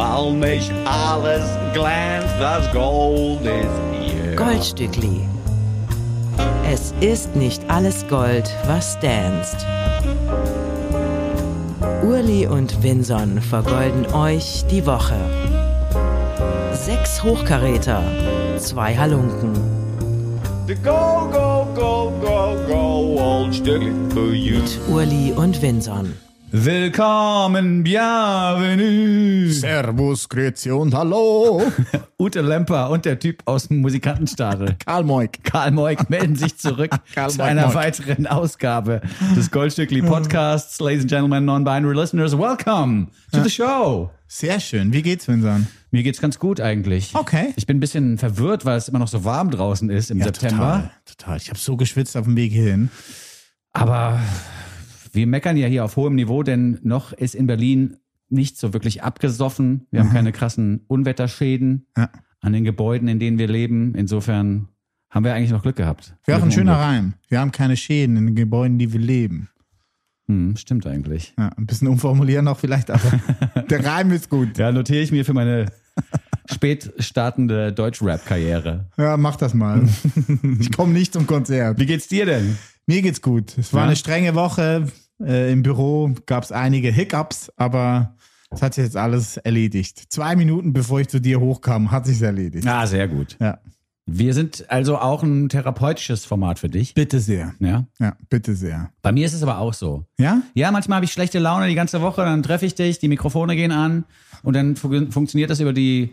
weil mich alles glänzt, das Gold ist hier. Goldstückli. Es ist nicht alles Gold, was danst. Urli und Vinson vergolden euch die Woche. Sechs Hochkaräter, zwei Halunken. Go, go, go, go, go, old Stückli für you. Urli und Vinson. Willkommen, bienvenue. Servus, Grüezi und Hallo. Ute Lemper und der Typ aus dem Musikantenstadel. Karl Moik. Karl Moik melden sich zurück zu Moik, einer Moik. weiteren Ausgabe des Goldstückli Podcasts. Ladies and Gentlemen, non-binary listeners, welcome to the show. Sehr schön. Wie geht's, Vincent? Mir geht's ganz gut eigentlich. Okay. Ich bin ein bisschen verwirrt, weil es immer noch so warm draußen ist im September. Total, total. Ich habe so geschwitzt auf dem Weg hierhin. Aber wir meckern ja hier auf hohem Niveau, denn noch ist in Berlin nicht so wirklich abgesoffen. Wir haben keine krassen Unwetterschäden Ja. an den Gebäuden, in denen wir leben. Insofern haben wir eigentlich noch Glück gehabt. Wäre auch ein schöner Unglück. Reim. Wir haben keine Schäden in den Gebäuden, die wir leben. Hm, stimmt eigentlich. Ja, ein bisschen umformulieren noch vielleicht, aber der Reim ist gut. Ja, notiere ich mir für meine spät startende Deutsch-Rap-Karriere. Ja, mach das mal. Ich komme nicht zum Konzert. Wie geht's dir denn? Mir geht's gut. Es war Ja? eine strenge Woche. Äh, Im Büro gab es einige Hiccups, aber es hat sich jetzt alles erledigt. Zwei Minuten bevor ich zu dir hochkam, hat sich's erledigt. Ah, sehr gut. Ja. Wir sind also auch ein therapeutisches Format für dich. Bitte sehr. Ja. Ja, bitte sehr. Bei mir ist es aber auch so. Ja? Ja, manchmal habe ich schlechte Laune die ganze Woche, dann treffe ich dich, die Mikrofone gehen an und dann fu- funktioniert das über die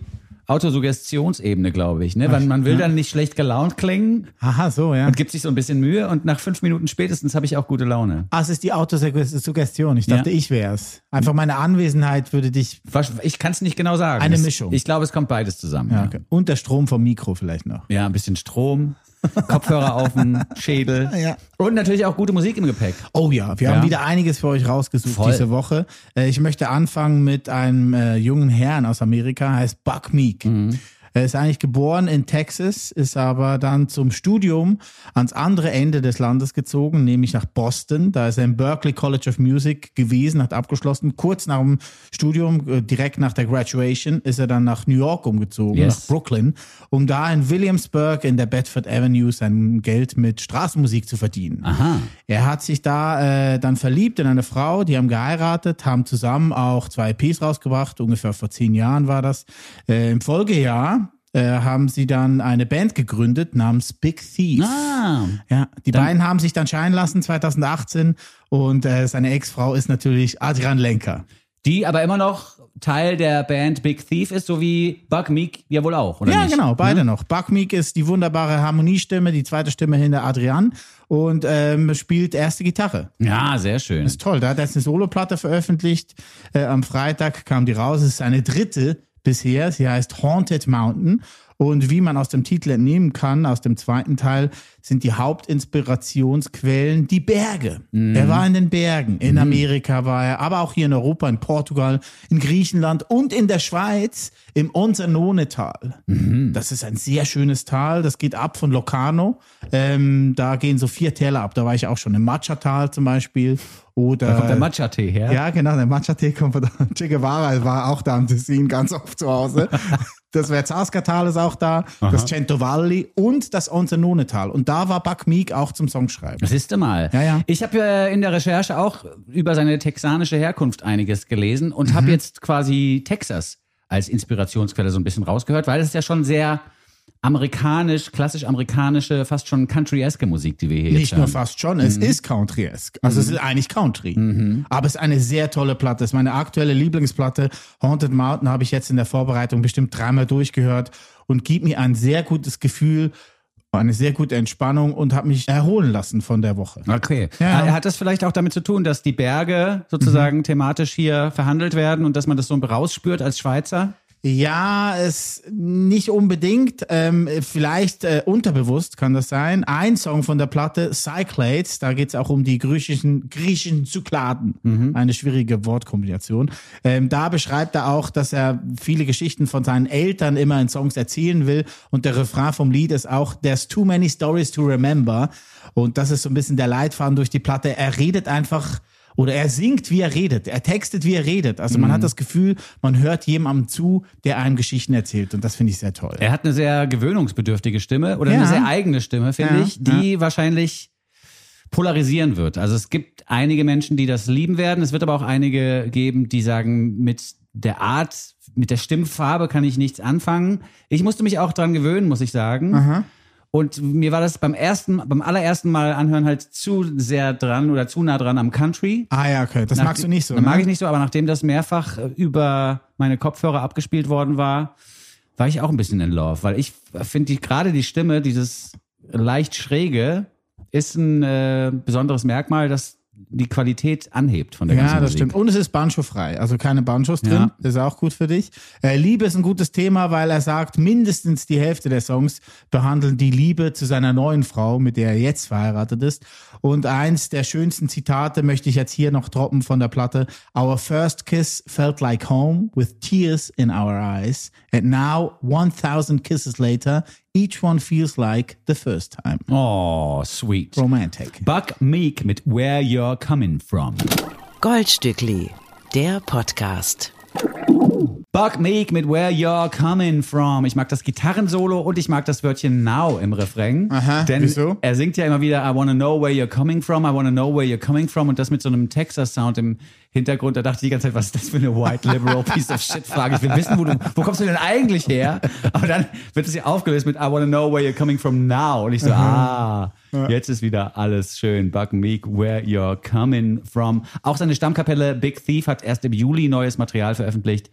Autosuggestionsebene, glaube ich. Ne? Man, man will dann nicht schlecht gelaunt klingen Aha, so, ja. und gibt sich so ein bisschen Mühe und nach fünf Minuten spätestens habe ich auch gute Laune. Ah, es ist die Autosuggestion. Ich dachte, Ja. ich wär's. Einfach meine Anwesenheit würde dich. Ich kann es nicht genau sagen. Eine Es- Mischung. Ich glaube, es kommt beides zusammen. Ja, okay. Und der Strom vom Mikro vielleicht noch. ja ein bisschen Strom, Kopfhörer auf dem Schädel Ja. und natürlich auch gute Musik im Gepäck. Oh ja, wir Ja. haben wieder einiges für euch rausgesucht Voll. diese Woche. Äh, Ich möchte anfangen mit einem äh, jungen Herrn aus Amerika, heißt Buck Meek. Mhm. Er ist eigentlich geboren in Texas, ist aber dann zum Studium ans andere Ende des Landes gezogen, nämlich nach Boston. Da ist er im Berklee College of Music gewesen, hat abgeschlossen. Kurz nach dem Studium, äh, direkt nach der Graduation, ist er dann nach New York umgezogen, Yes. nach Brooklyn, um da in Williamsburg in der Bedford Avenue sein Geld mit Straßenmusik zu verdienen. Aha. Er hat sich da äh, dann verliebt in eine Frau, die haben geheiratet, haben zusammen auch zwei EPs rausgebracht, ungefähr vor zehn Jahren war das. Äh, Im Folgejahr haben sie dann eine Band gegründet namens Big Thief. Ah, Ja, die beiden haben sich dann scheiden lassen 2018 und äh, seine Ex-Frau ist natürlich Adrian Lenker. die aber immer noch Teil der Band Big Thief ist, so wie Buck Meek ja wohl auch, oder ja, nicht? genau, beide noch. Buck Meek ist die wunderbare Harmoniestimme, die zweite Stimme hinter Adrian und ähm, spielt erste Gitarre. Ja, sehr schön. ist toll. Da hat er jetzt eine Soloplatte veröffentlicht. Äh, am Freitag kam die raus. Es ist eine dritte bisher. Sie heißt Haunted Mountain. Und wie man aus dem Titel entnehmen kann, aus dem zweiten Teil, sind die Hauptinspirationsquellen die Berge. Er war in den Bergen. In Amerika war er, aber auch hier in Europa, in Portugal, in Griechenland und in der Schweiz im Onsanone-Tal. Das ist ein sehr schönes Tal. Das geht ab von Locarno. Ähm, da gehen so vier Täler ab. Da war ich auch schon. Im Matcha-Tal zum Beispiel. Oder Da kommt der Matcha-Tee her. ja, genau, der Matcha-Tee kommt von da. Che Guevara war auch da am Tessin ganz oft zu Hause. Das Verzasca-Tal ist auch da, das Cento Valli und das Onsanone-Tal. Und da war Buck Meek auch zum Songschreiben. Siehst du mal. Ja, ja. Ich habe äh, in der Recherche auch über seine texanische Herkunft einiges gelesen und Mhm. habe jetzt quasi Texas als Inspirationsquelle so ein bisschen rausgehört, weil es ist ja schon sehr amerikanisch, klassisch amerikanische, fast schon country-eske Musik, die wir hier jetzt Nicht nur hören. fast schon, es ist Country-esque. Also es ist eigentlich Country. Aber es ist eine sehr tolle Platte. Es ist meine aktuelle Lieblingsplatte. Haunted Mountain habe ich jetzt in der Vorbereitung bestimmt dreimal durchgehört und gibt mir ein sehr gutes Gefühl, eine sehr gute Entspannung und habe mich erholen lassen von der Woche. Okay. Ja. Hat das vielleicht auch damit zu tun, dass die Berge sozusagen thematisch hier verhandelt werden und dass man das so rausspürt als Schweizer? Ja, es nicht unbedingt. Ähm, vielleicht äh, unterbewusst kann das sein. Ein Song von der Platte, Cyclades, da geht's auch um die griechischen, griechischen Zykladen. Eine schwierige Wortkombination. Ähm, da beschreibt er auch, dass er viele Geschichten von seinen Eltern immer in Songs erzählen will. Und der Refrain vom Lied ist auch, There's too many stories to remember. Und das ist so ein bisschen der Leitfaden durch die Platte. Er redet einfach Oder er singt, wie er redet. Er textet, wie er redet. Also man hat das Gefühl, man hört jemandem zu, der einem Geschichten erzählt. Und das finde ich sehr toll. Er hat eine sehr gewöhnungsbedürftige Stimme oder Ja. eine sehr eigene Stimme, finde Ja, ich, die wahrscheinlich polarisieren wird. Also es gibt einige Menschen, die das lieben werden. Es wird aber auch einige geben, die sagen, mit der Art, mit der Stimmfarbe kann ich nichts anfangen. Ich musste mich auch dran gewöhnen, muss ich sagen. Und mir war das beim ersten, beim allerersten Mal anhören halt zu sehr dran oder zu nah dran am Country. Ah ja, okay. Das Nach- magst du nicht so. Das ne? mag ich nicht so, aber nachdem das mehrfach äh, über meine Kopfhörer abgespielt worden war, war ich auch ein bisschen in love, weil ich finde die, gerade die Stimme, dieses leicht schräge, ist ein äh, besonderes Merkmal, das die Qualität anhebt von der ganzen Ja, das Musik. stimmt. Und es ist Banjo-frei, also keine Banjos drin. Ja. Das ist auch gut für dich. Äh, Liebe ist ein gutes Thema, weil er sagt, mindestens die Hälfte der Songs behandeln die Liebe zu seiner neuen Frau, mit der er jetzt verheiratet ist. Und eins der schönsten Zitate möchte ich jetzt hier noch droppen von der Platte. Our first kiss felt like home with tears in our eyes. And now, 1000 kisses later, each one feels like the first time. Oh, sweet. Romantic. Buck Meek mit Where You're Coming From. Goldstückli, der Podcast. Buck Meek mit Where You're Coming From. Ich mag das Gitarrensolo und ich mag das Wörtchen Now im Refrain. Aha, denn wieso? er singt ja immer wieder I wanna know where you're coming from, I wanna know where you're coming from und das mit so einem Texas-Sound im Hintergrund. Da dachte ich die ganze Zeit, was ist das für eine white liberal piece of shit Frage? Ich will wissen, wo, du, wo kommst du denn eigentlich her? Aber dann wird es ja aufgelöst mit I wanna know where you're coming from now. Und ich so, ah, jetzt ist wieder alles schön. Buck Meek, where you're coming from. Auch seine Stammkapelle Big Thief hat erst im Juli neues Material veröffentlicht.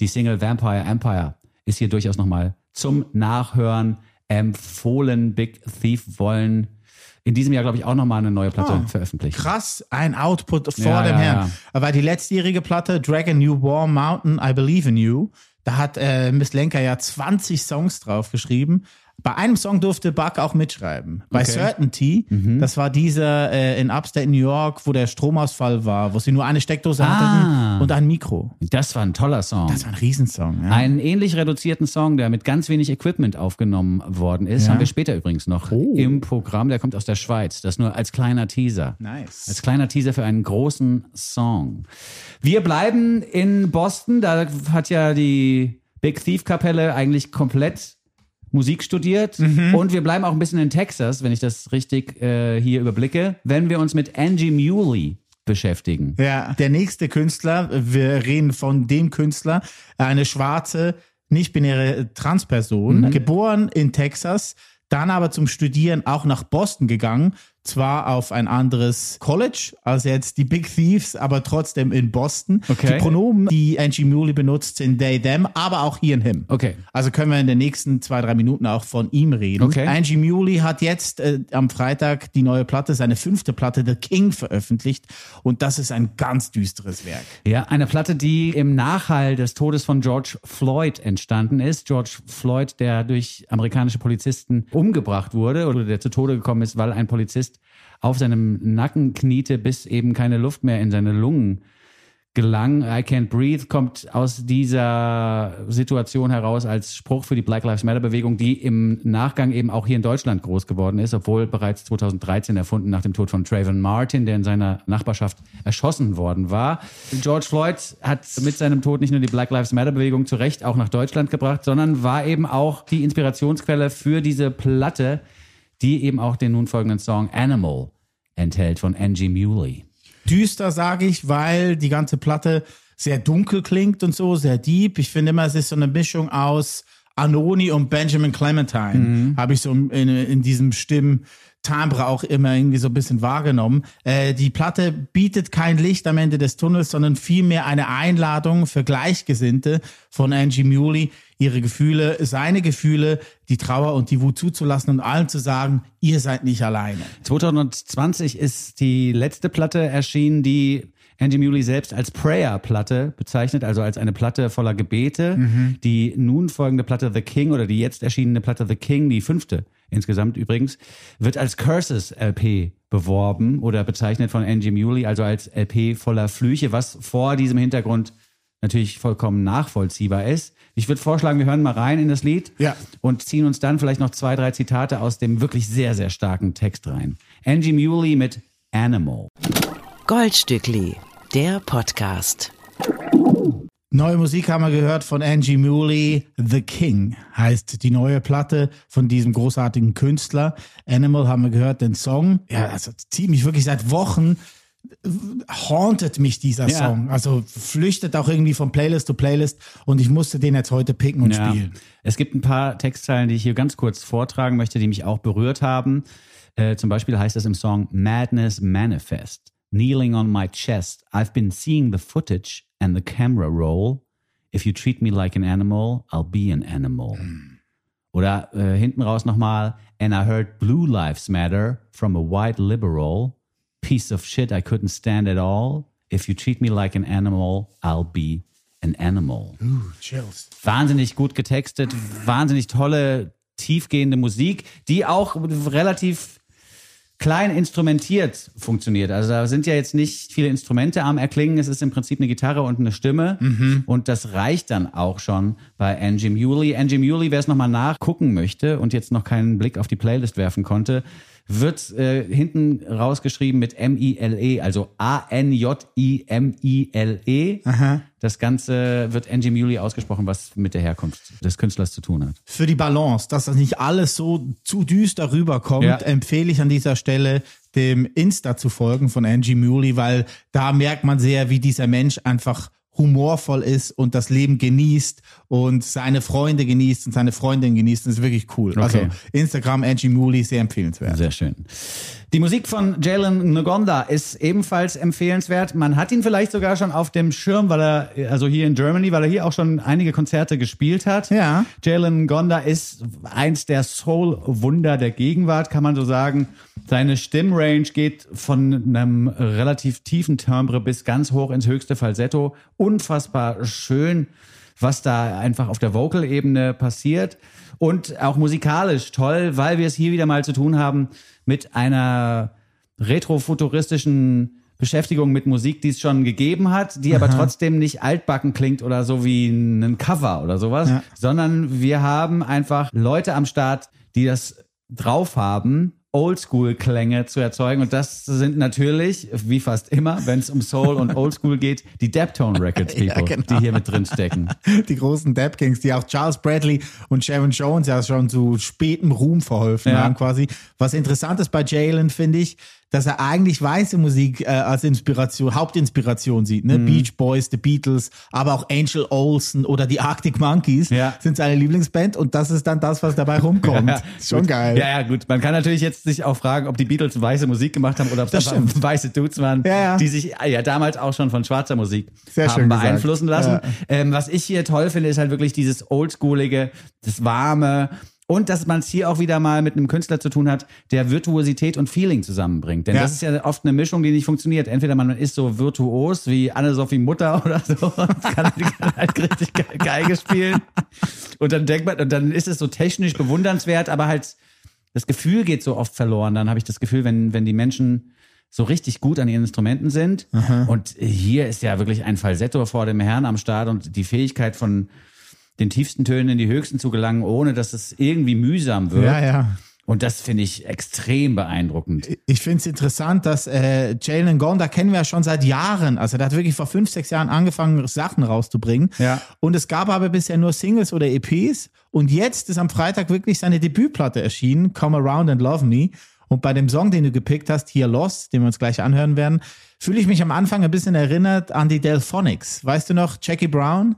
Die Single Vampire Empire ist hier durchaus nochmal zum Nachhören empfohlen. Big Thief wollen in diesem Jahr, glaube ich, auch nochmal eine neue Platte veröffentlichen. krass ein Output vor Ja, dem ja, Herrn. ja. Weil die letztjährige Platte Dragon New Warm Mountain, I Believe in You, da hat äh, Miss Lenker ja 20 Songs drauf geschrieben. Bei einem Song durfte Buck auch mitschreiben. Bei Okay. Mhm. Certainty, das war dieser äh, in Upstate New York, wo der Stromausfall war, wo sie nur eine Steckdose Ah. hatten und ein Mikro. Das war ein toller Song. Das war ein Riesensong. Ja. Einen ähnlich reduzierten Song, der mit ganz wenig Equipment aufgenommen worden ist, Ja. haben wir später übrigens noch Oh. im Programm. Der kommt aus der Schweiz. Das nur als kleiner Teaser. Nice. Als kleiner Teaser für einen großen Song. Wir bleiben in Boston. Da hat ja die Big Thief Kapelle eigentlich komplett Musik studiert. Mhm. Und wir bleiben auch ein bisschen in Texas, wenn ich das richtig äh, hier überblicke, wenn wir uns mit Angie Muley beschäftigen. Ja, der nächste Künstler, wir reden von dem Künstler, eine schwarze, nicht-binäre Transperson, geboren in Texas, dann aber zum Studieren auch nach Boston gegangen, zwar auf ein anderes College als jetzt die Big Thieves, aber trotzdem in Boston. Okay. Die Pronomen, die Angie Muley benutzt, sind they, them, aber auch he and him. Okay. Also können wir in den nächsten zwei, drei Minuten auch von ihm reden. Okay. Angie Muley hat jetzt äh, am Freitag die neue Platte, seine fünfte Platte, The King, veröffentlicht. Und das ist ein ganz düsteres Werk. Ja, eine Platte, die im Nachhall des Todes von George Floyd entstanden ist. George Floyd, der durch amerikanische Polizisten umgebracht wurde oder der zu Tode gekommen ist, weil ein Polizist auf seinem Nacken kniete, bis eben keine Luft mehr in seine Lungen gelang. I Can't Breathe kommt aus dieser Situation heraus als Spruch für die Black Lives Matter Bewegung, die im Nachgang eben auch hier in Deutschland groß geworden ist, obwohl bereits 2013 erfunden nach dem Tod von Trayvon Martin, der in seiner Nachbarschaft erschossen worden war. George Floyd hat mit seinem Tod nicht nur die Black Lives Matter Bewegung zu Recht auch nach Deutschland gebracht, sondern war eben auch die Inspirationsquelle für diese Platte, die eben auch den nun folgenden Song Animal enthält von Angie Muley. Düster, sage ich, weil die ganze Platte sehr dunkel klingt und so, sehr deep. Ich finde immer, es ist so eine Mischung aus Anoni und Benjamin Clementine. Habe ich so in, in diesem Stimmtimbre auch immer irgendwie so ein bisschen wahrgenommen. Äh, die Platte bietet kein Licht am Ende des Tunnels, sondern vielmehr eine Einladung für Gleichgesinnte von Angie Muley, ihre Gefühle, seine Gefühle, die Trauer und die Wut zuzulassen und allen zu sagen, ihr seid nicht alleine. 2020 ist die letzte Platte erschienen, die Angie Muley selbst als Prayer-Platte bezeichnet, also als eine Platte voller Gebete. Die nun folgende Platte The King oder die jetzt erschienene Platte The King, die fünfte insgesamt übrigens, wird als Curses LP beworben oder bezeichnet von Angie Muley, also als LP voller Flüche, was vor diesem Hintergrund natürlich vollkommen nachvollziehbar ist. Ich würde vorschlagen, wir hören mal rein in das Lied Ja. und ziehen uns dann vielleicht noch zwei, drei Zitate aus dem wirklich sehr, sehr starken Text rein. Angie Muley mit Animal. Goldstückli, der Podcast. Neue Musik haben wir gehört von Angie Mooley. The King heißt die neue Platte von diesem großartigen Künstler. Animal haben wir gehört, den Song. Ja, also ziemlich wirklich seit Wochen hauntet mich dieser Ja. Song. Also flüchtet auch irgendwie von Playlist zu Playlist und ich musste den jetzt heute picken und Ja. spielen. Es gibt ein paar Textzeilen, die ich hier ganz kurz vortragen möchte, die mich auch berührt haben. Äh, zum Beispiel heißt es im Song Madness Manifest. Kneeling on my chest, I've been seeing the footage and the camera roll. If you treat me like an animal, I'll be an animal. Oder äh, hinten raus nochmal, and I heard blue lives matter from a white liberal. Piece of shit I couldn't stand at all. If you treat me like an animal, I'll be an animal Chills. wahnsinnig gut getextet, wahnsinnig tolle, tiefgehende Musik, die auch relativ klein instrumentiert funktioniert. Also da sind ja jetzt nicht viele Instrumente am Erklingen. Es ist im Prinzip eine Gitarre und eine Stimme. Und das reicht dann auch schon bei Angie Muley. Angie Muley, wer es nochmal nachgucken möchte und jetzt noch keinen Blick auf die Playlist werfen konnte, wird äh, hinten rausgeschrieben mit M-I-L-E, also A-N-J-I-M-I-L-E. Das Ganze wird Angie Muley ausgesprochen, was mit der Herkunft des Künstlers zu tun hat. Für die Balance, dass das nicht alles so zu düster rüberkommt, Ja. empfehle ich an dieser Stelle dem Insta zu folgen von Angie Muley, weil da merkt man sehr, wie dieser Mensch einfach humorvoll ist und das Leben genießt und seine Freunde genießt und seine Freundin genießt. Das ist wirklich cool. Also Instagram Angie Muley, sehr empfehlenswert. Sehr schön. Die Musik von Jalen Ngonda ist ebenfalls empfehlenswert. Man hat ihn vielleicht sogar schon auf dem Schirm, weil er, also hier in Germany, weil er hier auch schon einige Konzerte gespielt hat. Ja. Jalen Ngonda ist eins der Soul-Wunder der Gegenwart, kann man so sagen. Seine Stimmrange geht von einem relativ tiefen Timbre bis ganz hoch ins höchste Falsetto. Unfassbar schön, was da einfach auf der Vocal-Ebene passiert. Und auch musikalisch toll, weil wir es hier wieder mal zu tun haben mit einer retrofuturistischen Beschäftigung mit Musik, die es schon gegeben hat, die aber trotzdem nicht altbacken klingt oder so wie ein Cover oder sowas, Ja. sondern wir haben einfach Leute am Start, die das drauf haben, Oldschool-Klänge zu erzeugen. Und das sind natürlich, wie fast immer, wenn es um Soul und Oldschool geht, die Deptone Records Ja, People, genau. die hier mit drin stecken. Die großen Dap Kings, die auch Charles Bradley und Sharon Jones ja schon zu spätem Ruhm verholfen Ja. haben quasi. Was interessant ist bei Jalen, finde ich, dass er eigentlich weiße Musik äh, als Inspiration, Hauptinspiration sieht. Ne? Beach Boys, The Beatles, aber auch Angel Olsen oder die Arctic Monkeys Ja. sind seine Lieblingsband und das ist dann das, was dabei rumkommt. Ja, schon gut. geil. Ja, ja, gut. Man kann natürlich jetzt sich auch fragen, ob die Beatles weiße Musik gemacht haben oder ob Das einfach weiße Dudes waren, Ja, ja. die sich ja damals auch schon von schwarzer Musik Sehr haben schön gesagt. beeinflussen lassen. Ähm, was ich hier toll finde, ist halt wirklich dieses Oldschoolige, das Warme. Und dass man es hier auch wieder mal mit einem Künstler zu tun hat, der Virtuosität und Feeling zusammenbringt. Denn Ja. das ist ja oft eine Mischung, die nicht funktioniert. Entweder man ist so virtuos wie Anne-Sophie Mutter oder so und kann, kann halt richtig ge- Geige spielen. Und dann denkt man, und dann ist es so technisch bewundernswert, aber halt das Gefühl geht so oft verloren. Dann habe ich das Gefühl, wenn, wenn die Menschen so richtig gut an ihren Instrumenten sind. Und hier ist ja wirklich ein Falsetto vor dem Herrn am Start und die Fähigkeit von den tiefsten Tönen in die höchsten zu gelangen, ohne dass es irgendwie mühsam wird. Ja, ja. Und das finde ich extrem beeindruckend. Ich finde es interessant, dass äh, Jalen Gonda kennen wir ja schon seit Jahren. Also der hat wirklich vor fünf, sechs Jahren angefangen, Sachen rauszubringen. Ja. Und es gab aber bisher nur Singles oder EPs. Und jetzt ist am Freitag wirklich seine Debütplatte erschienen, Come Around and Love Me. Und bei dem Song, den du gepickt hast, hier Lost, den wir uns gleich anhören werden, fühle ich mich am Anfang ein bisschen erinnert an die Delphonics. Weißt du noch, Jackie Brown?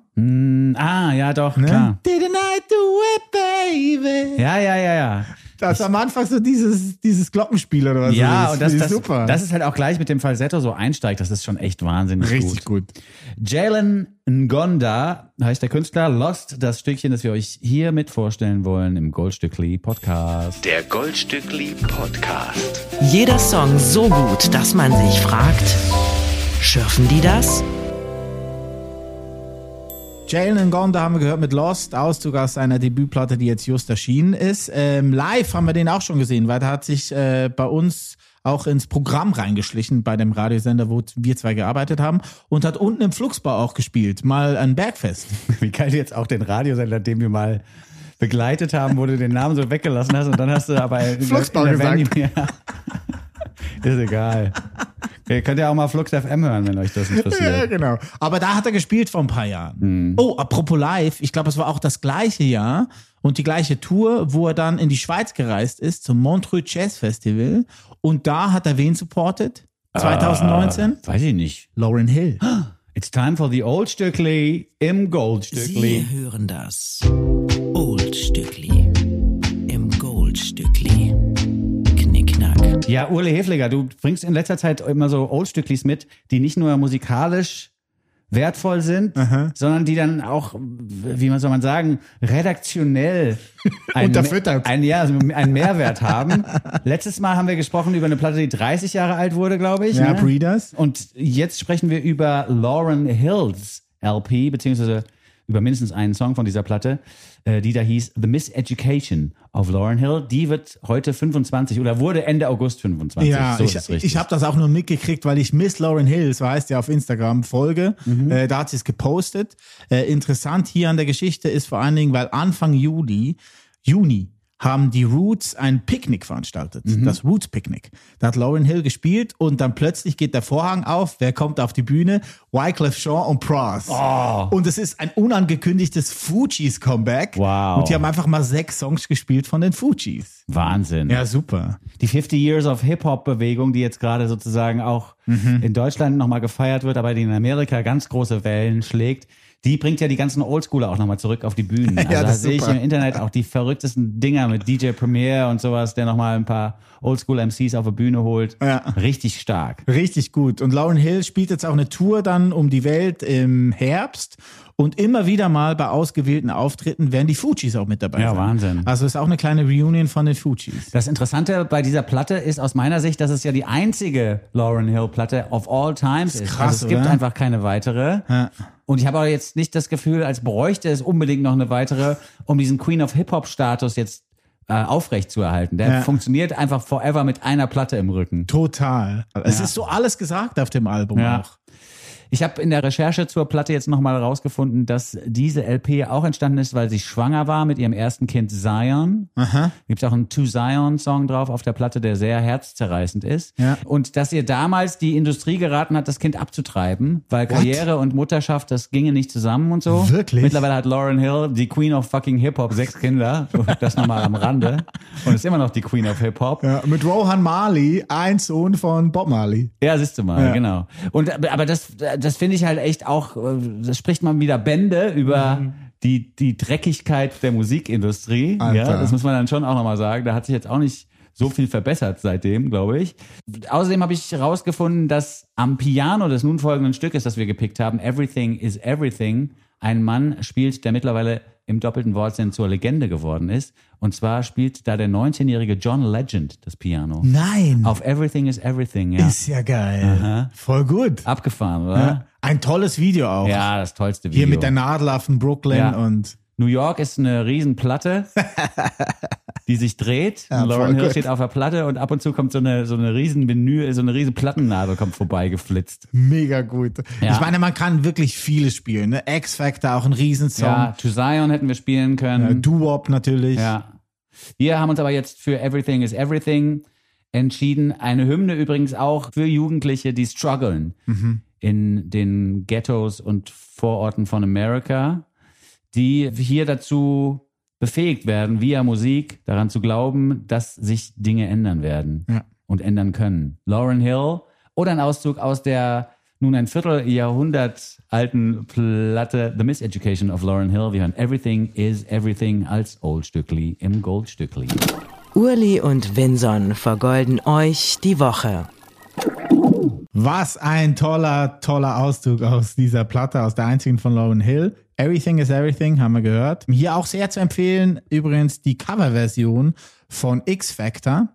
Ah, ja, doch, Ne? klar. Didn't I do it, baby? Ja, ja, ja, ja. Das ist am Anfang so dieses, dieses Glockenspiel oder was. Ja, und das, finde das, ich super. das ist halt auch gleich mit dem Falsetto so einsteigt. Das ist schon echt wahnsinnig richtig gut. gut. Jalen Ngonda heißt der Künstler. Lost, das Stückchen, das wir euch hier mit vorstellen wollen im Goldstückli Podcast. Der Goldstückli Podcast. Jeder Song so gut, dass man sich fragt, schürfen die das? Jalen Gonda haben wir gehört mit Lost, Auszug aus seiner Debütplatte, die jetzt just erschienen ist. Ähm, live haben wir den auch schon gesehen, weil der hat sich äh, bei uns auch ins Programm reingeschlichen bei dem Radiosender, wo wir zwei gearbeitet haben und hat unten im Flugsbau auch gespielt, mal ein Bergfest. Wie geil jetzt auch den Radiosender, den wir mal begleitet haben, wo du den Namen so weggelassen hast und dann hast du aber in der gesagt. Venue, ja. Ist egal. Ihr könnt ja auch mal Flux FM hören, wenn euch das Ja, interessiert. genau. Aber da hat er gespielt vor ein paar Jahren. Oh, apropos live, ich glaube, es war auch das gleiche Jahr und die gleiche Tour, wo er dann in die Schweiz gereist ist, zum Montreux Jazz Festival. Und da hat er wen supportet? 2019? Weiß ich nicht. Lauren Hill. It's time for the Old Stückli im Goldstückli. Sie hören das Oldstückli im Goldstückli. Ja, Urle Hefliger, du bringst in letzter Zeit immer so Oldstücklis mit, die nicht nur musikalisch wertvoll sind, sondern die dann auch, wie man soll man sagen, redaktionell ein, ein, ja, also einen Mehrwert haben. Letztes Mal haben wir gesprochen über eine Platte, die 30 Jahre alt wurde, glaube ich. Ja, ne? Breeders. Und jetzt sprechen wir über Lauren Hills LP, beziehungsweise über mindestens einen Song von dieser Platte, äh, die da hieß The Miseducation of Lauren Hill. Die wird heute 25 oder wurde Ende August 25. Ja, so ich, ich habe das auch nur mitgekriegt, weil ich Miss Lauren Hill, so heißt ja auf Instagram, folge. Mhm. Äh, da hat sie es gepostet. Äh, interessant hier an der Geschichte ist vor allen Dingen, weil Anfang Juli, Juni, haben die Roots ein Picknick veranstaltet. Mhm. Das Roots Picknick. Da hat Lauren Hill gespielt und dann plötzlich geht der Vorhang auf. Wer kommt auf die Bühne? Wyclef Jean und Pras. Oh. Und es ist ein unangekündigtes Fujis Comeback. Wow. Und die haben einfach mal sechs Songs gespielt von den Fujis. Wahnsinn. Ja, super. Die 50 Years of Hip-Hop-Bewegung, die jetzt gerade sozusagen auch Mhm. in Deutschland nochmal gefeiert wird, aber die in Amerika ganz große Wellen schlägt, die bringt ja die ganzen Oldschooler auch nochmal zurück auf die Bühnen. Also Ja, da sehe ich im Internet auch die verrücktesten Dinger mit DJ Premier und sowas, der nochmal ein paar Oldschool-MCs auf die Bühne holt. Ja. Richtig stark. Richtig gut. Und Lauren Hill spielt jetzt auch eine Tour dann um die Welt im Herbst. Und immer wieder mal bei ausgewählten Auftritten werden die Fujis auch mit dabei Ja, sein. Wahnsinn. Also ist auch eine kleine Reunion von den Fujis. Das Interessante bei dieser Platte ist aus meiner Sicht, dass es ja die einzige Lauren Hill Platte of all times ist. krass, also es gibt oder? einfach keine weitere. Ja. Und ich habe aber jetzt nicht das Gefühl, als bräuchte es unbedingt noch eine weitere, um diesen Queen of Hip Hop Status jetzt äh, aufrecht zu erhalten. Der Ja. funktioniert einfach forever mit einer Platte im Rücken. Total. Es ist so alles gesagt auf dem Album Ja. auch. Ich habe in der Recherche zur Platte jetzt nochmal rausgefunden, dass diese LP auch entstanden ist, weil sie schwanger war mit ihrem ersten Kind Zion. Gibt auch einen To Zion Song drauf auf der Platte, der sehr herzzerreißend ist. Ja. Und dass ihr damals die Industrie geraten hat, das Kind abzutreiben, weil Karriere und Mutterschaft, das ginge nicht zusammen und so. Wirklich? Mittlerweile hat Lauren Hill, die Queen of fucking Hip Hop, sechs Kinder. Das nochmal am Rande. Und ist immer noch die Queen of Hip Hop. Ja, mit Rohan Marley, ein Sohn von Bob Marley. Ja, siehst du mal, Ja. genau. Und aber das, das finde ich halt echt auch, äh, das spricht man wieder Bände über die die Dreckigkeit der Musikindustrie. Alter. Ja, das muss man dann schon auch nochmal sagen. Da hat sich jetzt auch nicht so viel verbessert seitdem, glaube ich. Außerdem habe ich herausgefunden, dass am Piano des nun folgenden Stückes, das wir gepickt haben, Everything is Everything, ein Mann spielt, der mittlerweile im doppelten Wortsinn zur Legende geworden ist. Und zwar spielt da der 19-jährige John Legend das Piano. Nein. Auf Everything is Everything, ja. Ist ja geil. Voll gut. Abgefahren, oder? Ja. Ein tolles Video auch. Ja, das tollste Video. Hier mit der Nadel auf dem Brooklyn Ja. und New York ist eine Riesenplatte, die sich dreht. Ja, und Lauren Hill gut. steht auf der Platte und ab und zu kommt so eine, so eine riesen Menü, so eine riesen Plattennadel kommt vorbei geflitzt. mega gut. Ja. Ich meine, man kann wirklich viele spielen. Ne? X-Factor, auch ein Riesensong. Ja, To Zion hätten wir spielen können. Doo-Wop natürlich. Ja. Wir haben uns aber jetzt für Everything is Everything entschieden. Eine Hymne übrigens auch für Jugendliche, die strugglen in den Ghettos und Vororten von Amerika, die hier dazu befähigt werden, via Musik daran zu glauben, dass sich Dinge ändern werden Ja. und ändern können. Lauren Hill oder ein Auszug aus der nun ein Vierteljahrhundert alten Platte The Miseducation of Lauren Hill. Wir hören Everything is Everything als Oldstückli im Goldstückli. Urli und Vinson vergolden euch die Woche. Was ein toller, toller Auszug aus dieser Platte, aus der einzigen von Lauren Hill. Everything is Everything, haben wir gehört. Hier auch sehr zu empfehlen, übrigens die Coverversion von X Factor.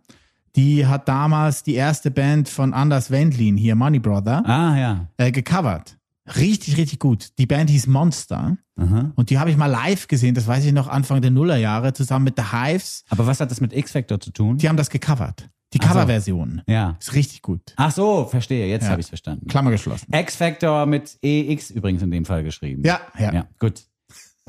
Die hat damals die erste Band von Anders Wendlin, hier Money Brother, Ah ja. äh, gecovert. Richtig, richtig gut. Die Band hieß Monster. Und die habe ich mal live gesehen, das weiß ich noch, Anfang der Nullerjahre, zusammen mit The Hives. Aber was hat das mit X-Factor zu tun? Die haben das gecovert. Die Ach so. Coverversion. Ja. Ist richtig gut. Ach so, verstehe. Jetzt Ja. habe ich verstanden. Klammer geschlossen. X-Factor mit EX übrigens in dem Fall geschrieben. Ja, ja. Ja, gut.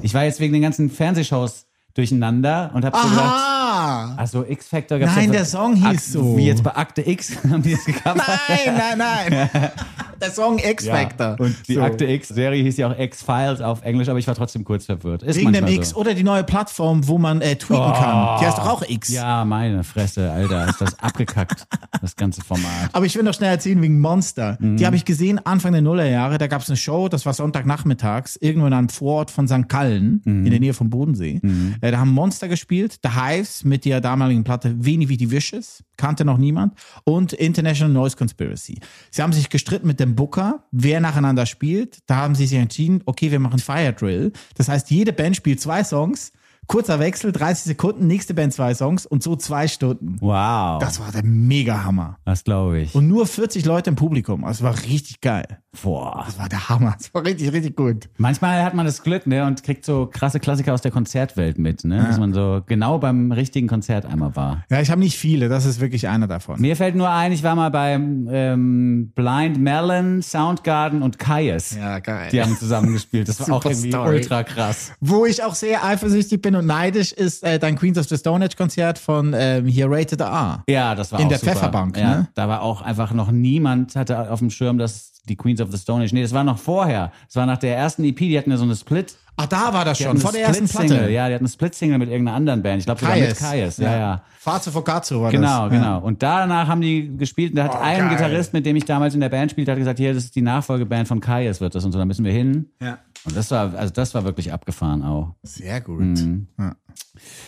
Ich war jetzt wegen den ganzen Fernsehshows durcheinander und habe so gedacht. Also X-Factor gab's Nein, ja- der Song hieß Ak- so. Wie jetzt bei Akte X haben die das gecovert. Nein, nein, nein. Der Song X Factor. Und die So. Akte X-Serie hieß ja auch X-Files auf Englisch, aber ich war trotzdem kurz verwirrt. Ist Wegen dem X so. oder die neue Plattform, wo man äh, tweeten kann. Die heißt doch auch X. Ja, meine Fresse, Alter, ist das abgekackt, das ganze Format. Aber ich will noch schnell erzählen wegen Monster. Mhm. Die habe ich gesehen Anfang der Nullerjahre. Da gab es eine Show, das war Sonntagnachmittags, irgendwo in einem Vorort von St. Gallen, Mhm. in der Nähe vom Bodensee. Äh, da haben Monster gespielt, The Hives mit der damaligen Platte Wenig wie die Wishes, kannte noch niemand, und International Noise Conspiracy. Sie haben sich gestritten mit dem Booker, wer nacheinander spielt. Da haben sie sich entschieden, okay, wir machen Fire Drill. Das heißt, jede Band spielt zwei Songs, kurzer Wechsel, 30 Sekunden, nächste Band zwei Songs und so zwei Stunden. Wow, Das war der Mega-Hammer. das glaube ich. Und nur 40 Leute im Publikum. Also es war richtig geil. Boah. Das war der Hammer. Das war richtig, richtig gut. Manchmal hat man das Glück, ne, und kriegt so krasse Klassiker aus der Konzertwelt mit, ne, dass man so genau beim richtigen Konzert einmal war. Ja, ich habe nicht viele. Das ist wirklich einer davon. Mir fällt nur ein, ich war mal beim ähm, Blind Melon, Soundgarden und Kaius. Ja, geil. Die haben zusammen gespielt. Das war auch irgendwie Story. ultra krass. Wo ich auch sehr eifersüchtig bin und neidisch, ist äh, dein Queens of the Stone Age Konzert von ähm, hier Rated R. Ja, das war In auch der super. Pfefferbank, ja, ne? Da war auch einfach noch niemand hatte auf dem Schirm, dass die Queens of the Stone Age. Nee, das war noch vorher. Das war nach der ersten EP, die hatten ja so eine Split. Ach, da war das Die schon, vor der ersten. Platte. Ja, die hatten eine Split-Single mit irgendeiner anderen Band. Ich glaube sogar mit Kaius. Ja, ja. Fazio Focazzo war Genau, das. genau. Und danach haben die gespielt und da hat ein geil. Gitarrist, mit dem ich damals in der Band spielte, hat gesagt, hier, das ist die Nachfolgeband von Kaius wird das und so, da müssen wir hin. Ja. Und das war, also das war wirklich abgefahren auch. Sehr gut. Mhm. Ja.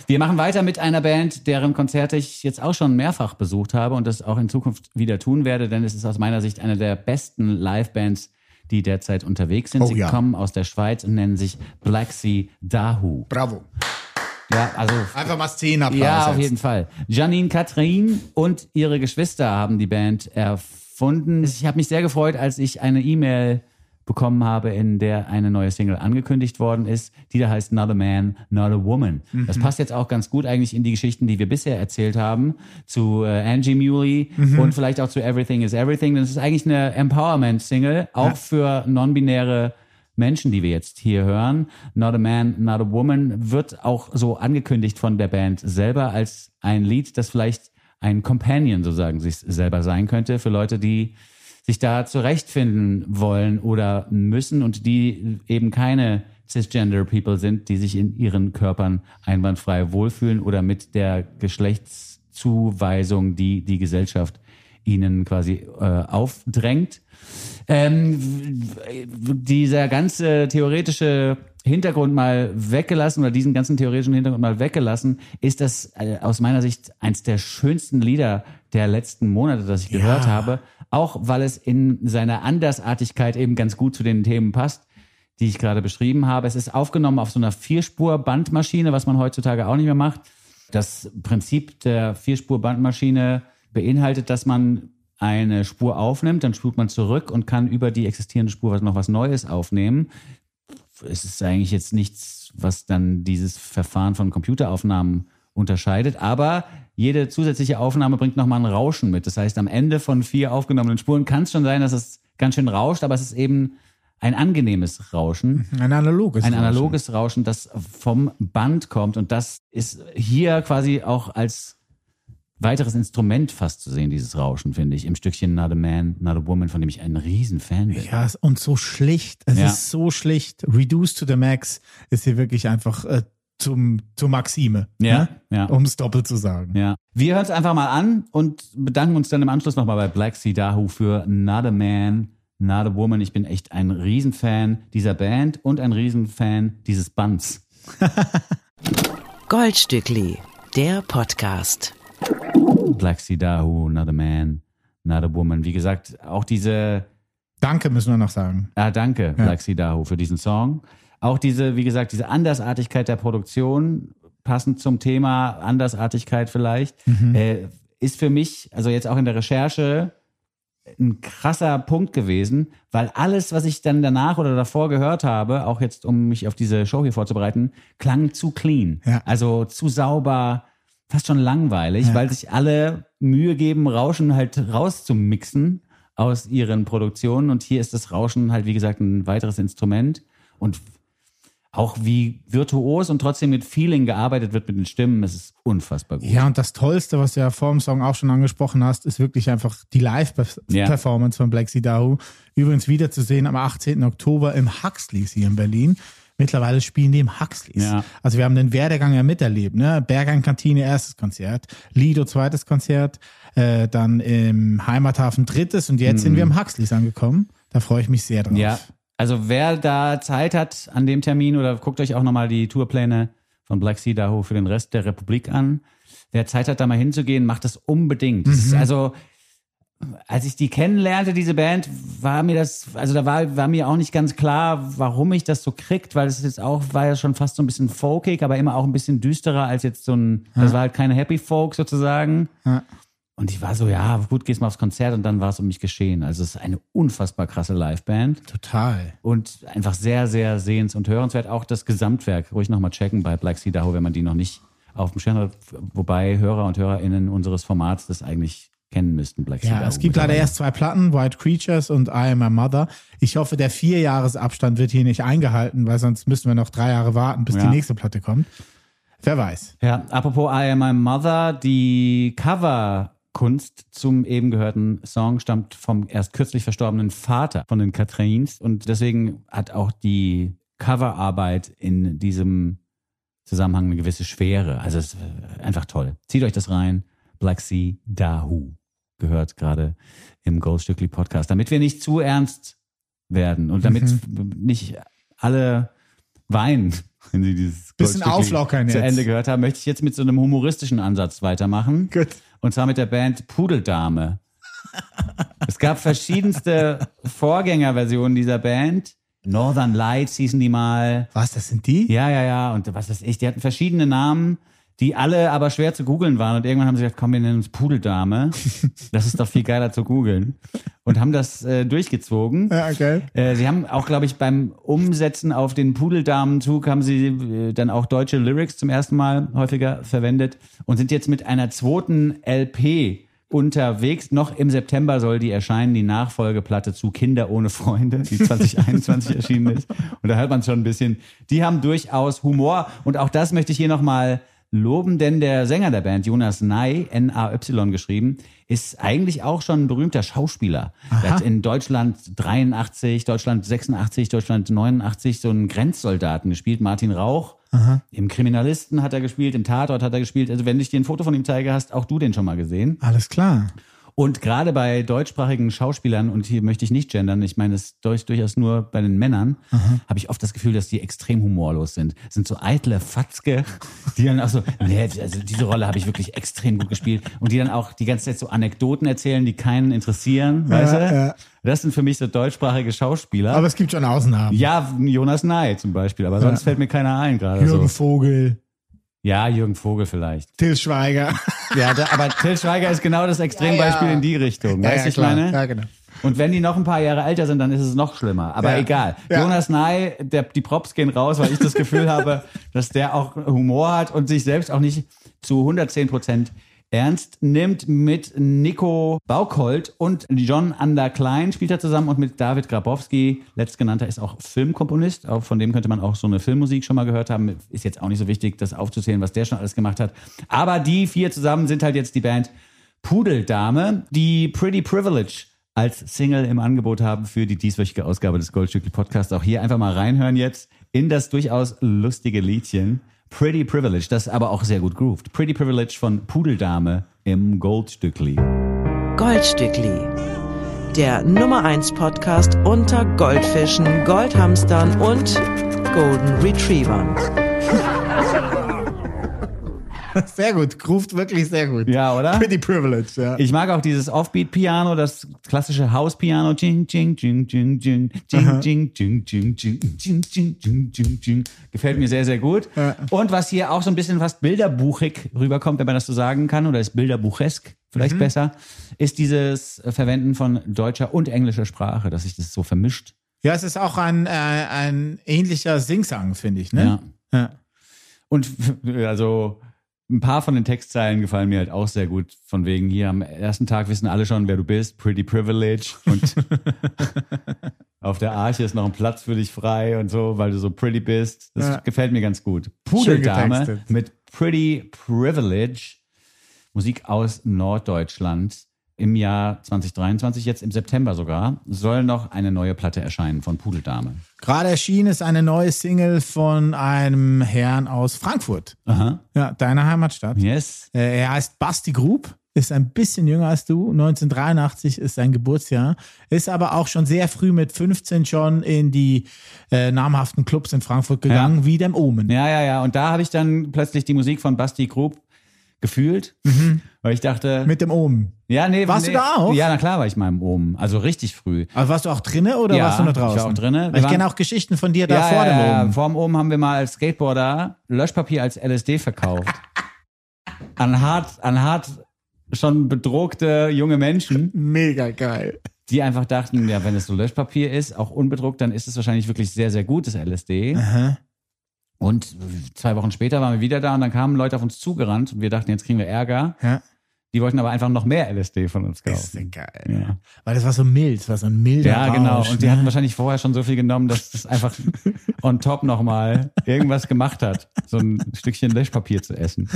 Wir machen weiter mit einer Band, deren Konzerte ich jetzt auch schon mehrfach besucht habe und das auch in Zukunft wieder tun werde, denn es ist aus meiner Sicht eine der besten Live-Bands, die derzeit unterwegs sind. Oh Sie ja. kommen aus der Schweiz und nennen sich Black Sea Dahu. Bravo. Ja, also Einfach mal Szenenapplaus. Ja, auf jetzt. jeden Fall. Janine Katrin und ihre Geschwister haben die Band erfunden. Ich habe mich sehr gefreut, als ich eine E-Mail bekommen habe, in der eine neue Single angekündigt worden ist, die da heißt Not a Man, Not a Woman. Das passt jetzt auch ganz gut eigentlich in die Geschichten, die wir bisher erzählt haben, zu äh, Angie Muley und vielleicht auch zu Everything is Everything. Das ist eigentlich eine Empowerment-Single, auch für non-binäre Menschen, die wir jetzt hier hören. Not a Man, Not a Woman wird auch so angekündigt von der Band selber als ein Lied, das vielleicht ein Companion sozusagen sich selber sein könnte für Leute, die sich da zurechtfinden wollen oder müssen und die eben keine cisgender People sind, die sich in ihren Körpern einwandfrei wohlfühlen oder mit der Geschlechtszuweisung, die die Gesellschaft ihnen quasi äh, aufdrängt. Ähm, dieser ganze theoretische Hintergrund mal weggelassen oder diesen ganzen theoretischen Hintergrund mal weggelassen, ist das äh, aus meiner Sicht eins der schönsten Lieder der letzten Monate, das ich gehört habe. Auch weil es in seiner Andersartigkeit eben ganz gut zu den Themen passt, die ich gerade beschrieben habe. Es ist aufgenommen auf so einer Vierspur-Bandmaschine, was man heutzutage auch nicht mehr macht. Das Prinzip der Vierspur-Bandmaschine beinhaltet, dass man eine Spur aufnimmt, dann spult man zurück und kann über die existierende Spur noch was Neues aufnehmen. Es ist eigentlich jetzt nichts, was dann dieses Verfahren von Computeraufnahmen unterscheidet, aber jede zusätzliche Aufnahme bringt nochmal ein Rauschen mit. Das heißt, am Ende von vier aufgenommenen Spuren kann es schon sein, dass es ganz schön rauscht, aber es ist eben ein angenehmes Rauschen Ein analoges. ein Rauschen. analoges Rauschen, das vom Band kommt. Und das ist hier quasi auch als weiteres Instrument fast zu sehen, dieses Rauschen, finde ich, im Stückchen Not a Man, Not a Woman, von dem ich ein Riesenfan bin. Ja, und so schlicht. Es Ja. ist so schlicht. Reduced to the max ist hier wirklich einfach äh, zum, zur Maxime. Ja, ne? ja. Um es doppelt zu sagen. Ja. Wir hören es einfach mal an und bedanken uns dann im Anschluss nochmal bei Black Sea Dahu für Not a Man, Not a Woman. Ich bin echt ein Riesenfan dieser Band und ein Riesenfan dieses Bands. Goldstückli, der Podcast. Black Sea Dahu, Not a Man, Not a Woman. Wie gesagt, auch diese Danke müssen wir noch sagen. Ah, danke, Black Sea Dahu, für diesen Song. Auch diese, wie gesagt, diese Andersartigkeit der Produktion, passend zum Thema Andersartigkeit vielleicht, äh, ist für mich, also jetzt auch in der Recherche, ein krasser Punkt gewesen, weil alles, was ich dann danach oder davor gehört habe, auch jetzt, um mich auf diese Show hier vorzubereiten, klang zu clean. Ja. Also zu sauber, fast schon langweilig, weil sich alle Mühe geben, Rauschen halt rauszumixen aus ihren Produktionen. Und hier ist das Rauschen halt, wie gesagt, ein weiteres Instrument. Und auch wie virtuos und trotzdem mit Feeling gearbeitet wird mit den Stimmen, es ist unfassbar gut. Ja, und das Tollste, was du ja vor dem Song auch schon angesprochen hast, ist wirklich einfach die Live-Performance von Black Sea Dahu. Übrigens wiederzusehen am 18. Oktober im Huxleys hier in Berlin. Mittlerweile spielen die im Huxleys. Ja. Also wir haben den Werdegang ja miterlebt. Ne? Bergheim Kantine erstes Konzert, Lido zweites Konzert, äh, dann im Heimathafen drittes und jetzt sind wir im Huxleys angekommen. Da freue ich mich sehr drauf. Mhm. Ja, also wer da Zeit hat an dem Termin oder guckt euch auch nochmal die Tourpläne von Black Sea Daho für den Rest der Republik an. Wer Zeit hat, da mal hinzugehen, macht das unbedingt. Das ist also, als ich die kennenlernte, diese Band, war mir das, also da war, war mir auch nicht ganz klar, warum ich das so kriegt, weil es jetzt auch, war ja schon fast so ein bisschen folkig, aber immer auch ein bisschen düsterer als jetzt so ein, das war halt keine Happy Folk sozusagen. Ja. Und ich war so, ja, gut, gehst mal aufs Konzert und dann war es um mich geschehen. Also es ist eine unfassbar krasse Liveband Total. und einfach sehr, sehr sehens- und hörenswert. Auch das Gesamtwerk ruhig nochmal checken bei Black Sea wenn man die noch nicht auf dem Schirm hat. Wobei Hörer und HörerInnen unseres Formats das eigentlich kennen müssten. Black Sea Ja, es gibt leider erst zwei Platten, White Creatures und I Am My Mother. Ich hoffe, der Vierjahresabstand wird hier nicht eingehalten, weil sonst müssten wir noch drei Jahre warten, bis Ja. die nächste Platte kommt. Wer weiß. Ja, apropos I Am My Mother, die Coverkunst zum eben gehörten Song stammt vom erst kürzlich verstorbenen Vater von den Katrins und deswegen hat auch die Coverarbeit in diesem Zusammenhang eine gewisse Schwere. Also es ist einfach toll. Zieht euch das rein. Black Sea Dahu gehört gerade im Goldstückli Podcast, damit wir nicht zu ernst werden und damit nicht alle weinen, wenn sie dieses Bisschen auflockern zu jetzt. Ende gehört haben, möchte ich jetzt mit so einem humoristischen Ansatz weitermachen. Gut. Und zwar mit der Band Pudeldame. es gab verschiedenste Vorgängerversionen dieser Band. Northern Lights hießen die mal. Was, das sind die? Ja, ja, ja. Und was weiß ich, die hatten verschiedene Namen, die alle aber schwer zu googeln waren. Und irgendwann haben sie gesagt, komm, wir nennen uns Pudeldame. Das ist doch viel geiler zu googeln. Und haben das äh, durchgezogen. Ja, okay. Äh, sie haben auch, glaube ich, beim Umsetzen auf den Pudeldamenzug haben sie äh, dann auch deutsche Lyrics zum ersten Mal häufiger verwendet und sind jetzt mit einer zweiten LP unterwegs. Noch im September soll die erscheinen, die Nachfolgeplatte zu Kinder ohne Freunde, die 2021 erschienen ist. Und da hört man schon ein bisschen, die haben durchaus Humor. Und auch das möchte ich hier nochmal loben, denn der Sänger der Band, Jonas Ney, N-A-Y geschrieben, ist eigentlich auch schon ein berühmter Schauspieler. Er hat in Deutschland 83, Deutschland 86, Deutschland 89 so einen Grenzsoldaten gespielt, Martin Rauch. Im Kriminalisten hat er gespielt, im Tatort hat er gespielt. Also wenn ich dir ein Foto von ihm zeige, hast auch du den schon mal gesehen. Alles klar. Und gerade bei deutschsprachigen Schauspielern, und hier möchte ich nicht gendern, ich meine es durch, durchaus nur bei den Männern, habe ich oft das Gefühl, dass die extrem humorlos sind. Das sind so eitle Fatzke, die dann auch so, nee, also diese Rolle habe ich wirklich extrem gut gespielt. Und die dann auch die ganze Zeit so Anekdoten erzählen, die keinen interessieren, weißt du? ja. Das sind für mich so deutschsprachige Schauspieler. Aber es gibt schon Ausnahmen. ja, Jonas Ney zum Beispiel, aber sonst fällt mir keiner ein gerade. Jürgen So. Vogel, Ja, Jürgen Vogel vielleicht. Till Schweiger. Ja, da, aber Till Schweiger ist genau das Extrembeispiel Ja, ja. in die Richtung. Ja, Weißt ja, du, ich meine? Ja, genau. Und wenn die noch ein paar Jahre älter sind, dann ist es noch schlimmer. Aber Ja. egal. Ja. Jonas Ney, der, die Props gehen raus, weil ich das Gefühl habe, dass der auch Humor hat und sich selbst auch nicht zu 110 Prozent ernst nimmt. Mit Nico Baukholt und John Ander Klein spielt er zusammen und mit David Grabowski. Letztgenannter ist auch Filmkomponist. Auch von dem könnte man auch so eine Filmmusik schon mal gehört haben. Ist jetzt auch nicht so wichtig, das aufzuzählen, was der schon alles gemacht hat. Aber die vier zusammen sind halt jetzt die Band Pudeldame, die Pretty Privilege als Single im Angebot haben für die dieswöchige Ausgabe des Goldstückli Podcasts. Auch hier einfach mal reinhören jetzt in das durchaus lustige Liedchen Pretty Privilege, das aber auch sehr gut grooved. Pretty Privilege von Pudeldame im Goldstückli. Goldstückli. Der Nummer 1 Podcast unter Goldfischen, Goldhamstern und Golden Retrievern. Sehr gut, groovt wirklich sehr gut. Ja, oder? Pretty privileged, ja. Ich mag auch dieses Offbeat-Piano, das klassische House-Piano. Gefällt mir sehr, sehr gut. Und was hier auch so ein bisschen fast bilderbuchig rüberkommt, wenn man das so sagen kann, oder ist bilderbuchesk vielleicht mhm. besser, ist dieses Verwenden von deutscher und englischer Sprache, dass sich das so vermischt. Ja, es ist auch ein, äh, ein ähnlicher Singsang, finde ich, ne? Ja. ja. Und also ein paar von den Textzeilen gefallen mir halt auch sehr gut. Von wegen hier am ersten Tag wissen alle schon, wer du bist. Pretty privilege. Und Auf der Arche ist noch ein Platz für dich frei und so, weil du so pretty bist. Das Ja. gefällt mir ganz gut. Pudeldame mit Pretty Privilege. Musik aus Norddeutschland. Im Jahr 2023, jetzt im September sogar, soll noch eine neue Platte erscheinen von Pudeldame. Gerade erschienen ist eine neue Single von einem Herrn aus Frankfurt. Aha. Ja, deiner Heimatstadt. Yes. Äh, Er heißt Basti Grub, ist ein bisschen jünger als du. 1983 ist sein Geburtsjahr. Ist aber auch schon sehr früh mit 15 schon in die äh, namhaften Clubs in Frankfurt gegangen, wie dem Omen. Ja, ja, ja. Und da habe ich dann plötzlich die Musik von Basti Grub gefühlt, weil ich dachte, Mit dem Omen. ja, nee, Warst nee, du da auch? Ja, na klar war ich mal im Oben, also richtig früh. Aber warst du auch drinne oder Ja, warst du nur ich war draußen? auch drinne. Ich kenne auch Geschichten von dir da ja, vor dem ja, ja. Omen. Vorm Oben haben wir mal als Skateboarder Löschpapier als LSD verkauft. an hart, an hart schon bedruckte junge Menschen, Mega geil. die einfach dachten, ja, wenn es so Löschpapier ist, auch unbedruckt, dann ist es wahrscheinlich wirklich sehr, sehr gutes LSD. Aha. Und zwei Wochen später waren wir wieder da und dann kamen Leute auf uns zugerannt und wir dachten, jetzt kriegen wir Ärger. Ja. Die wollten aber einfach noch mehr LSD von uns Das ist ja kaufen. geil. Ja. Weil das war so mild, das war so ein milder Ja, genau. Rausch, Und die ne? hatten wahrscheinlich vorher schon so viel genommen, dass das einfach on top nochmal irgendwas gemacht hat, so ein Stückchen Löschpapier zu essen.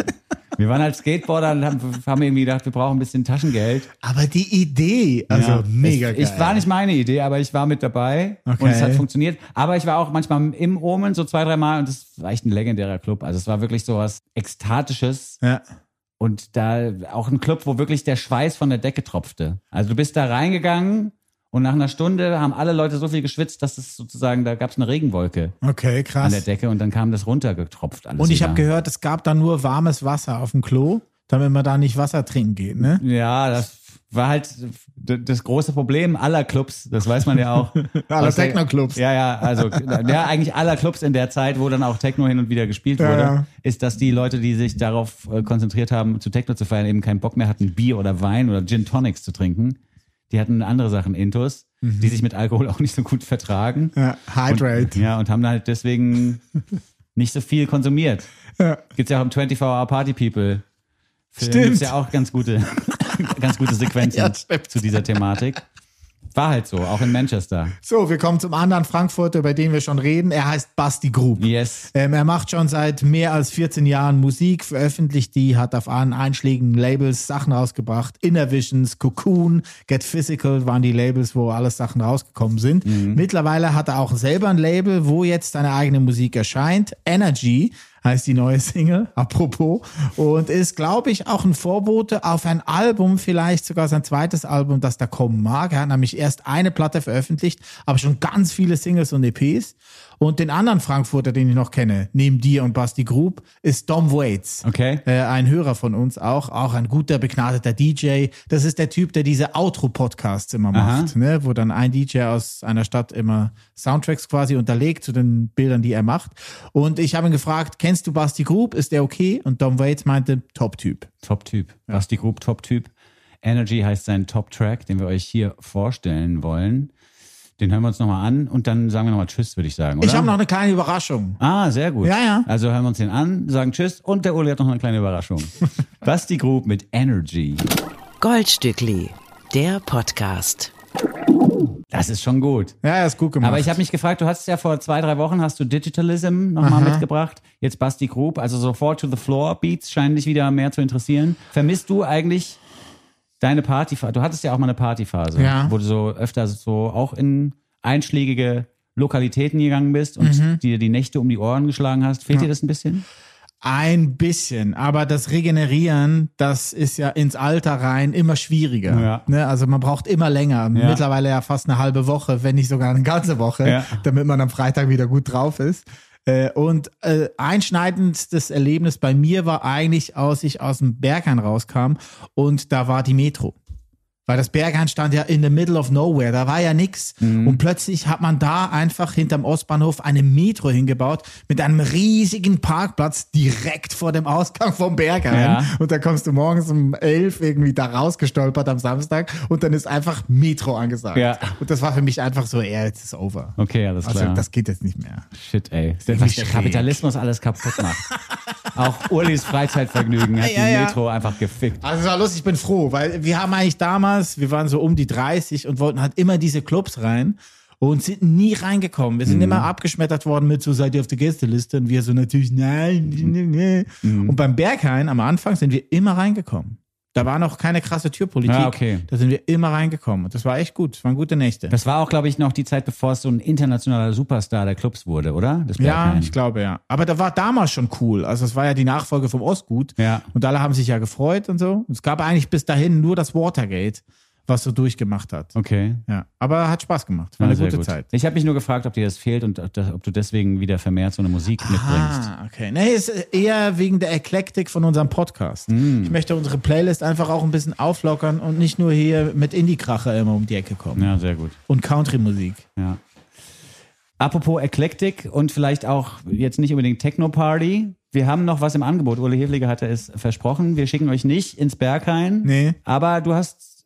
Wir waren als Skateboarder und haben, haben irgendwie gedacht, wir brauchen ein bisschen Taschengeld. Aber die Idee, also Ja. mega es, geil. Ich war nicht meine Idee, aber ich war mit dabei Okay. und es hat funktioniert. Aber ich war auch manchmal im Omen so zwei, drei Mal und das war echt ein legendärer Club. Also es war wirklich so was Ekstatisches Ja. Und da auch ein Club, wo wirklich der Schweiß von der Decke tropfte. Also du bist da reingegangen und nach einer Stunde haben alle Leute so viel geschwitzt, dass es sozusagen, da gab es eine Regenwolke Okay, an krass. der Decke und dann kam das runtergetropft alles. Und ich habe gehört, es gab da nur warmes Wasser auf dem Klo, damit man da nicht Wasser trinken geht, ne? Ja, das war halt das große Problem aller Clubs, das weiß man ja auch. Aller Techno-Clubs. Ja, ja, also ja, eigentlich aller Clubs in der Zeit, wo dann auch Techno hin und wieder gespielt Ja, wurde, ja. ist, dass die Leute, die sich darauf äh, konzentriert haben, zu Techno zu feiern, eben keinen Bock mehr hatten, Bier oder Wein oder Gin Tonics zu trinken. Die hatten andere Sachen intus, Mhm. die sich mit Alkohol auch nicht so gut vertragen. Ja, Hydrate. Und, ja, und haben dann halt deswegen nicht so viel konsumiert. Ja. Gibt's ja auch im 24-Hour Party People. Film Stimmt. Gibt's ja auch ganz gute, ganz gute Sequenzen Ja, zu dieser Thematik. War halt so, auch in Manchester. So, wir kommen zum anderen Frankfurter, über den wir schon reden. Er heißt Basti Grub. Yes. Ähm, er macht schon seit mehr als 14 Jahren Musik, veröffentlicht die, hat auf allen einschlägigen Labels Sachen rausgebracht. Inner Visions, Cocoon, Get Physical waren die Labels, wo alles Sachen rausgekommen sind. Mittlerweile hat er auch selber ein Label, wo jetzt seine eigene Musik erscheint. Energy heißt die neue Single, apropos, und ist, glaube ich, auch ein Vorbote auf ein Album, vielleicht sogar sein zweites Album, das da kommen mag. Er hat nämlich erst eine Platte veröffentlicht, aber schon ganz viele Singles und EPs. Und den anderen Frankfurter, den ich noch kenne, neben dir und Basti Grub, ist Dom Waits. Okay. Äh, ein Hörer von uns auch, auch ein guter, begnadeter DJ. Das ist der Typ, der diese Outro-Podcasts immer Aha. macht, ne? wo dann ein DJ aus einer Stadt immer Soundtracks quasi unterlegt zu den Bildern, die er macht. Und ich habe ihn gefragt, kennst du Basti Grub? Ist der okay? Und Dom Waits meinte, Top-Typ. Top-Typ. Basti Grub, Top-Typ. Energy heißt sein Top-Track, den wir euch hier vorstellen wollen. Den hören wir uns nochmal an und dann sagen wir nochmal Tschüss, würde ich sagen, oder? Ich habe noch eine kleine Überraschung. Ah, sehr gut. Ja, ja. Also hören wir uns den an, sagen Tschüss und der Uli hat noch eine kleine Überraschung. Basti Grub mit Energy. Goldstückli, der Podcast. Das ist schon gut. Ja, er ist gut gemacht. Aber ich habe mich gefragt, du hast ja vor zwei, drei Wochen hast du Digitalism nochmal mitgebracht. Jetzt Basti Grub, also so Fall to the Floor Beats scheinen dich wieder mehr zu interessieren. Vermisst du eigentlich deine Partyphase? Du hattest ja auch mal eine Partyphase, Ja. wo du so öfter so auch in einschlägige Lokalitäten gegangen bist und Mhm. dir die Nächte um die Ohren geschlagen hast. Fehlt dir das ein bisschen? Ein bisschen, aber das Regenerieren, das ist ja ins Alter rein immer schwieriger. Ja. Ne? Also man braucht immer länger, Ja. mittlerweile ja fast eine halbe Woche, wenn nicht sogar eine ganze Woche, Ja. damit man am Freitag wieder gut drauf ist. Äh, Und äh, einschneidendstes Erlebnis bei mir war eigentlich, als ich aus dem Berghain rauskam und da war die Metro. Weil das Berghain stand ja in the middle of nowhere, da war ja nix. Mhm. Und plötzlich hat man da einfach hinterm Ostbahnhof eine Metro hingebaut mit einem riesigen Parkplatz direkt vor dem Ausgang vom Berghain. Ja. Und da kommst du morgens um elf irgendwie da rausgestolpert am Samstag und dann ist einfach Metro angesagt. Ja. Und das war für mich einfach so, ja, jetzt ist over. Okay, alles Also klar. das geht jetzt nicht mehr. Shit, ey. Was der. Kapitalismus alles kaputt macht. auch Ulis Freizeitvergnügen hat Ja, die. Metro einfach gefickt. Also es war lustig, ich bin froh, weil wir haben eigentlich damals, wir waren so um die 30 und wollten halt immer diese Clubs rein. und sind nie reingekommen. Wir sind immer abgeschmettert worden mit so, seid ihr auf der Gästeliste? Und wir so natürlich, nein, nee. Und beim Berghain am Anfang sind wir immer reingekommen. Da war noch keine krasse Türpolitik. Ah, okay. Da sind wir immer reingekommen. Und das war echt gut. Das waren gute Nächte. Das war auch, glaube ich, noch die Zeit, bevor es so ein internationaler Superstar der Clubs wurde, oder? Das Ja, ich glaube ja. Aber da war damals schon cool. Also es war ja die Nachfolge vom Ostgut. Ja. Und alle haben sich ja gefreut und so. Es gab eigentlich bis dahin nur das Watergate, was so durchgemacht hat. Okay. Ja. Aber hat Spaß gemacht. War Ja, eine gute gut. Zeit. Ich habe mich nur gefragt, ob dir das fehlt und ob du deswegen wieder vermehrt so eine Musik mitbringst. Ah, okay. Nee, ist eher wegen der Eklektik von unserem Podcast. Mm. Ich möchte unsere Playlist einfach auch ein bisschen auflockern und nicht nur hier mit Indie-Kracher immer um die Ecke kommen. Ja, sehr gut. Und Country-Musik. Ja. Apropos Eklektik und vielleicht auch jetzt nicht unbedingt Techno-Party. Wir haben noch was im Angebot. Ule Hefliger hatte es versprochen. Wir schicken euch nicht ins Berghain. Nee. Aber du hast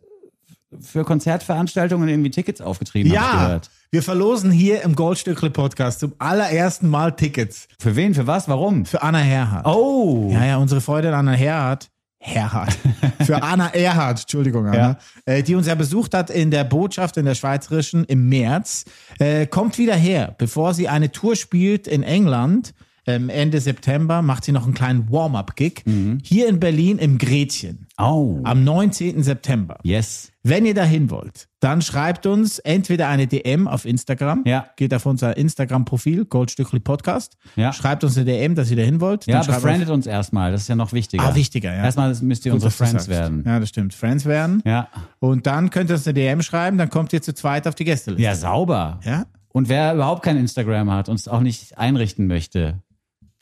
für Konzertveranstaltungen irgendwie Tickets aufgetrieben, Ja, wir verlosen hier im Goldstückle-Podcast zum allerersten Mal Tickets Für wen? Für was? Warum? für Anna Herhardt. Oh! Ja, ja, unsere Freundin Anna Herhardt. Herhardt. Für Anna Erhardt, Entschuldigung, Anna, äh, die uns ja besucht hat in der Botschaft in der Schweizerischen im März, äh, kommt wieder her. Bevor sie eine Tour spielt in England, ähm, Ende September, macht sie noch einen kleinen Warm-up-Gig hier in Berlin im Gretchen Oh. am 19. September. Yes. Wenn ihr dahin wollt, dann schreibt uns entweder eine DM auf Instagram, Ja. geht auf unser Instagram-Profil, Goldstückli Podcast, Ja. schreibt uns eine DM, dass ihr dahin wollt. Ja, befriendet uns erstmal. Das ist ja noch wichtiger. Ah, wichtiger, ja. Erstmal müsst ihr Gut, unsere Friends werden. Ja, das stimmt. Friends werden. Ja. Und dann könnt ihr uns eine DM schreiben, dann kommt ihr zu zweit auf die Gästeliste. Ja, sauber. Ja? Und wer überhaupt kein Instagram hat und es auch nicht einrichten möchte,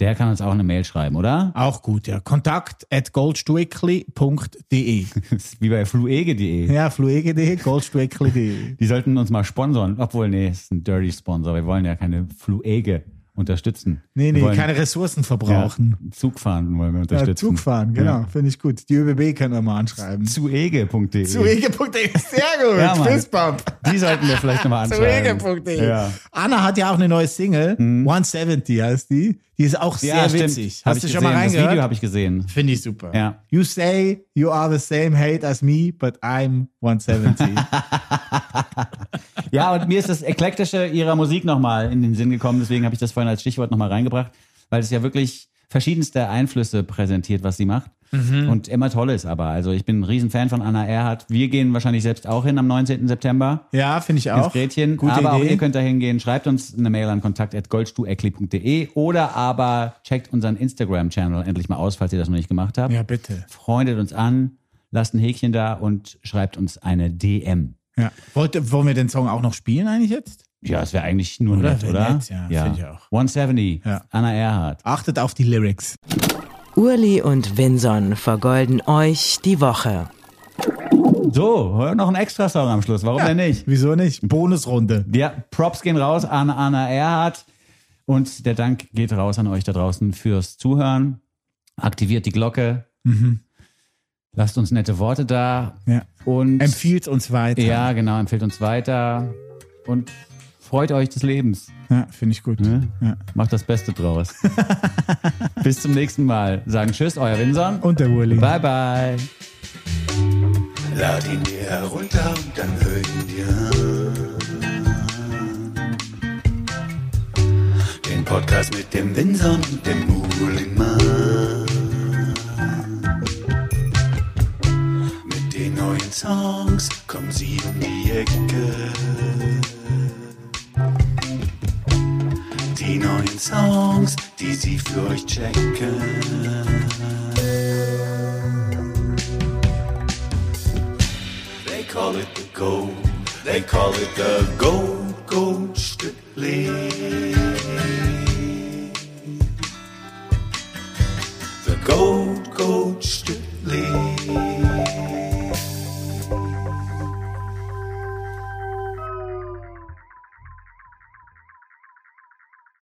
der kann uns auch eine Mail schreiben, oder? Auch gut, ja. Kontakt at goldstueckli.de. Wie bei fluege.de. Ja, fluege.de, goldstueckli.de. Die sollten uns mal sponsern. Obwohl, nee, es ist ein Dirty Sponsor. Wir wollen ja keine Fluege unterstützen. Nee, nee, keine Ressourcen verbrauchen. Ja, Zugfahren wollen wir Ja, unterstützen. Zug fahren, genau. Ja. Finde ich gut. Die ÖBB können wir mal anschreiben. Zuege.de. Zuege.de, sehr gut. Ja. Fistbump. Die sollten wir vielleicht nochmal anschreiben. Zuege.de. Ja. Anna hat ja auch eine neue Single. 170 heißt die. Die ist auch sehr Ja, stimmt. witzig. Hast du schon mal gesehen. Das Video reingehört? habe ich gesehen. Finde ich super. Ja. You say you are the same hate as me, but I'm 170. Ja, und mir ist das Eklektische ihrer Musik nochmal in den Sinn gekommen, deswegen habe ich das vorhin als Stichwort nochmal reingebracht, weil es ja wirklich verschiedenste Einflüsse präsentiert, was sie macht. Mhm. Und immer toll ist aber. Also ich bin ein Riesenfan von Anna Erhardt. Wir gehen wahrscheinlich selbst auch hin am 19. September ja, finde ich ins auch. Gretchen. Gute aber auch Idee. ihr könnt da hingehen. Schreibt uns eine Mail an kontakt.goldstueckli.de oder aber checkt unseren Instagram-Channel endlich mal aus, falls ihr das noch nicht gemacht habt. Ja, bitte. Freundet uns an, lasst ein Häkchen da und schreibt uns eine DM. Ja. Wollte, wollen wir den Song auch noch spielen eigentlich jetzt? Ja, es wäre eigentlich nur Oder? nett, oder? nett, ja, find ich auch. 170, Ja. Anna Erhardt. Achtet auf die Lyrics. Urli und Vinson vergolden euch die Woche. So, hör noch ein extra Song am Schluss. Warum denn nicht? Wieso nicht? Bonusrunde. Ja, Props gehen raus an Anna Erhardt und der Dank geht raus an euch da draußen fürs Zuhören. Aktiviert die Glocke. Lasst uns nette Worte da. Ja. Und Empfiehlt uns weiter. Ja, genau, empfiehlt uns weiter. Und freut euch des Lebens. Ja, finde ich gut. Ne? Ja. Macht das Beste draus. Bis zum nächsten Mal. Sagen Tschüss, euer Winson. Und der Uli. Bye, bye. Lad ihn dir herunter und dann hör ihn dir an. Den Podcast mit dem Winson und dem Mulimann. Mit den neuen Songs kommen sie um die Ecke. Die neuen Songs, die sie für euch checken. They call it the gold. They call it the gold, gold Stückli. The gold